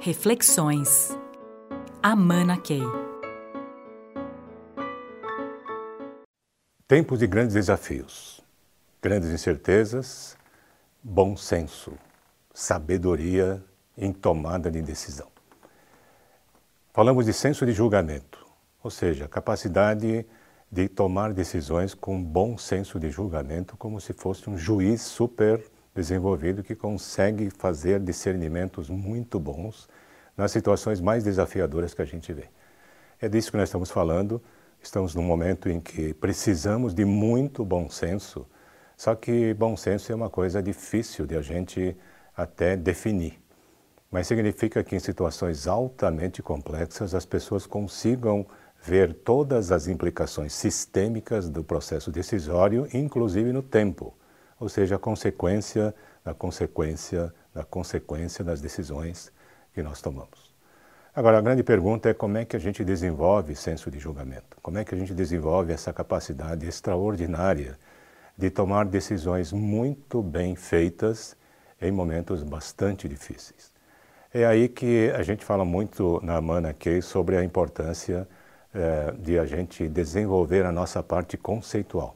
Reflexões. Amana Key. Tempos de grandes desafios, grandes incertezas, bom senso, sabedoria em tomada de decisão. Falamos de senso de julgamento, ou seja, capacidade de tomar decisões com bom senso de julgamento, como se fosse um juiz super desenvolvido que consegue fazer discernimentos muito bons nas situações mais desafiadoras que a gente vê. É disso que nós estamos falando. Estamos num momento em que precisamos de muito bom senso, só que bom senso é uma coisa difícil de a gente até definir. Mas significa que em situações altamente complexas as pessoas consigam ver todas as implicações sistêmicas do processo decisório, inclusive no tempo ou seja, a consequência da consequência da consequência das decisões que nós tomamos. Agora, a grande pergunta é como é que a gente desenvolve senso de julgamento? Como é que a gente desenvolve essa capacidade extraordinária de tomar decisões muito bem feitas em momentos bastante difíceis? É aí que a gente fala muito na Mana Key sobre a importância eh, de a gente desenvolver a nossa parte conceitual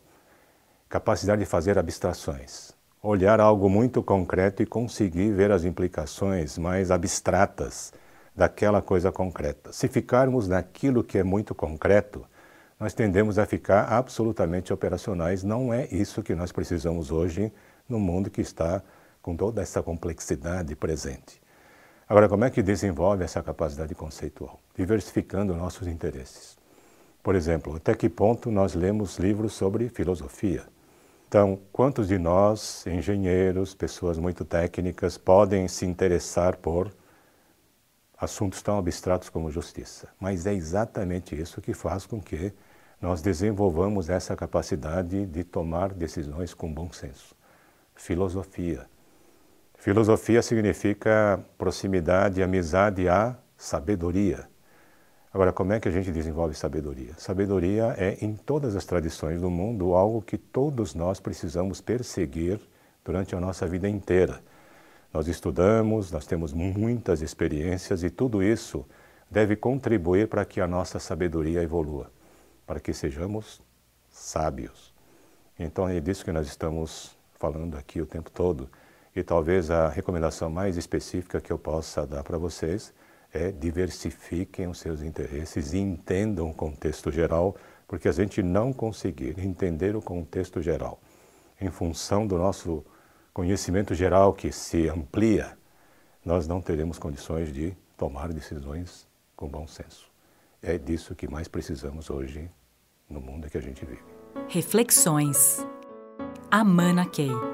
capacidade de fazer abstrações, olhar algo muito concreto e conseguir ver as implicações mais abstratas daquela coisa concreta. Se ficarmos naquilo que é muito concreto, nós tendemos a ficar absolutamente operacionais. Não é isso que nós precisamos hoje no mundo que está com toda essa complexidade presente. Agora, como é que desenvolve essa capacidade conceitual? Diversificando nossos interesses. Por exemplo, até que ponto nós lemos livros sobre filosofia? Então, quantos de nós, engenheiros, pessoas muito técnicas, podem se interessar por assuntos tão abstratos como justiça? Mas é exatamente isso que faz com que nós desenvolvamos essa capacidade de tomar decisões com bom senso. Filosofia. Filosofia significa proximidade, amizade à sabedoria. Agora, como é que a gente desenvolve sabedoria? Sabedoria é, em todas as tradições do mundo, algo que todos nós precisamos perseguir durante a nossa vida inteira. Nós estudamos, nós temos muitas experiências e tudo isso deve contribuir para que a nossa sabedoria evolua, para que sejamos sábios. Então é disso que nós estamos falando aqui o tempo todo. E talvez a recomendação mais específica que eu possa dar para vocês é diversifiquem os seus interesses e entendam o contexto geral, porque a gente não conseguir entender o contexto geral em função do nosso conhecimento geral que se amplia, nós não teremos condições de tomar decisões com bom senso. É disso que mais precisamos hoje no mundo que a gente vive. Reflexões. Amana Key.